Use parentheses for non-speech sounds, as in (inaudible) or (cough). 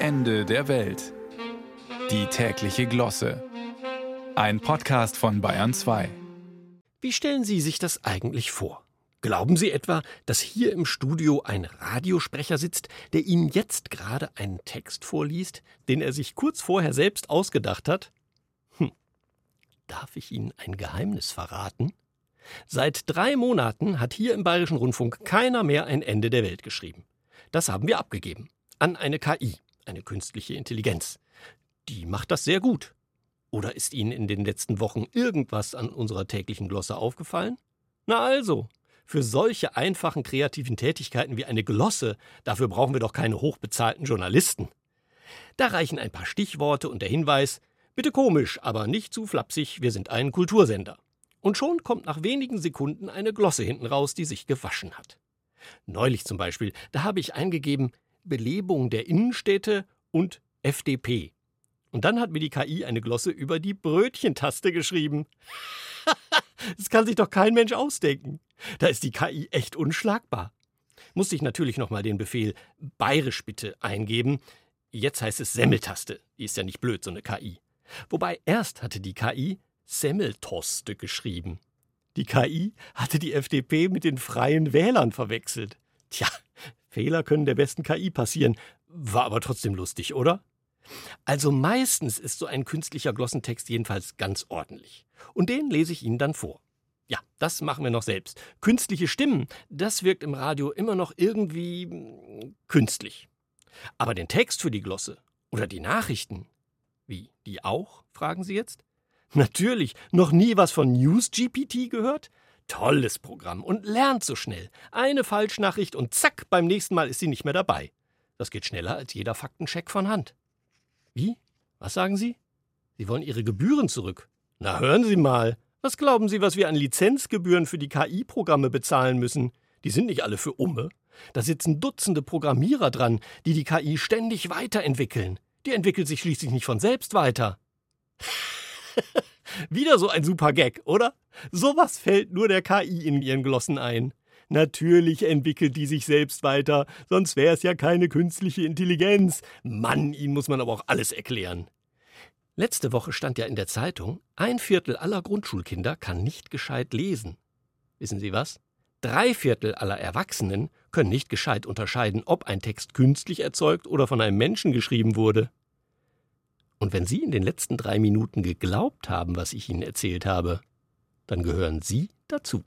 Ende der Welt. Die tägliche Glosse. Ein Podcast von Bayern 2. Wie stellen Sie sich das eigentlich vor? Glauben Sie etwa, dass hier im Studio ein Radiosprecher sitzt, der Ihnen jetzt gerade einen Text vorliest, den er sich kurz vorher selbst ausgedacht hat? Hm. Darf ich Ihnen ein Geheimnis verraten? Seit drei Monaten hat hier im Bayerischen Rundfunk keiner mehr ein Ende der Welt geschrieben. Das haben wir abgegeben. An eine KI, eine künstliche Intelligenz. Die macht das sehr gut. Oder ist Ihnen in den letzten Wochen irgendwas an unserer täglichen Glosse aufgefallen? Na also, für solche einfachen kreativen Tätigkeiten wie eine Glosse, dafür brauchen wir doch keine hochbezahlten Journalisten. Da reichen ein paar Stichworte und der Hinweis, bitte komisch, aber nicht zu flapsig, wir sind ein Kultursender. Und schon kommt nach wenigen Sekunden eine Glosse hinten raus, die sich gewaschen hat. Neulich zum Beispiel, da habe ich eingegeben Belebung der Innenstädte und FDP. Und dann hat mir die KI eine Glosse über die Brötchentaste geschrieben. (laughs) das kann sich doch kein Mensch ausdenken. Da ist die KI echt unschlagbar. Musste ich natürlich nochmal den Befehl bayerisch bitte eingeben. Jetzt heißt es Semmeltaste. Die ist ja nicht blöd, so eine KI. Wobei erst hatte die KI Semmeltoste geschrieben. Die KI hatte die FDP mit den freien Wählern verwechselt. Tja, Fehler können der besten KI passieren. War aber trotzdem lustig, oder? Also meistens ist so ein künstlicher Glossentext jedenfalls ganz ordentlich. Und den lese ich Ihnen dann vor. Ja, das machen wir noch selbst. Künstliche Stimmen, das wirkt im Radio immer noch irgendwie hm, künstlich. Aber den Text für die Glosse oder die Nachrichten, wie, die auch, fragen Sie jetzt? Natürlich, noch nie was von NewsGPT gehört? Tolles Programm und lernt so schnell. Eine Falschnachricht und zack, beim nächsten Mal ist sie nicht mehr dabei. Das geht schneller als jeder Faktencheck von Hand. Wie? Was sagen Sie? Sie wollen Ihre Gebühren zurück. Na hören Sie mal. Was glauben Sie, was wir an Lizenzgebühren für die KI-Programme bezahlen müssen? Die sind nicht alle für Umme. Da sitzen Dutzende Programmierer dran, die die KI ständig weiterentwickeln. Die entwickelt sich schließlich nicht von selbst weiter. (laughs) Wieder so ein super Gag, oder? Sowas fällt nur der KI in ihren Glossen ein. Natürlich entwickelt die sich selbst weiter, sonst wäre es ja keine künstliche Intelligenz. Mann, ihnen muss man aber auch alles erklären. Letzte Woche stand ja in der Zeitung, ein Viertel aller Grundschulkinder kann nicht gescheit lesen. Wissen Sie was? Drei Viertel aller Erwachsenen können nicht gescheit unterscheiden, ob ein Text künstlich erzeugt oder von einem Menschen geschrieben wurde. Und wenn Sie in den letzten drei Minuten geglaubt haben, was ich Ihnen erzählt habe, dann gehören Sie dazu.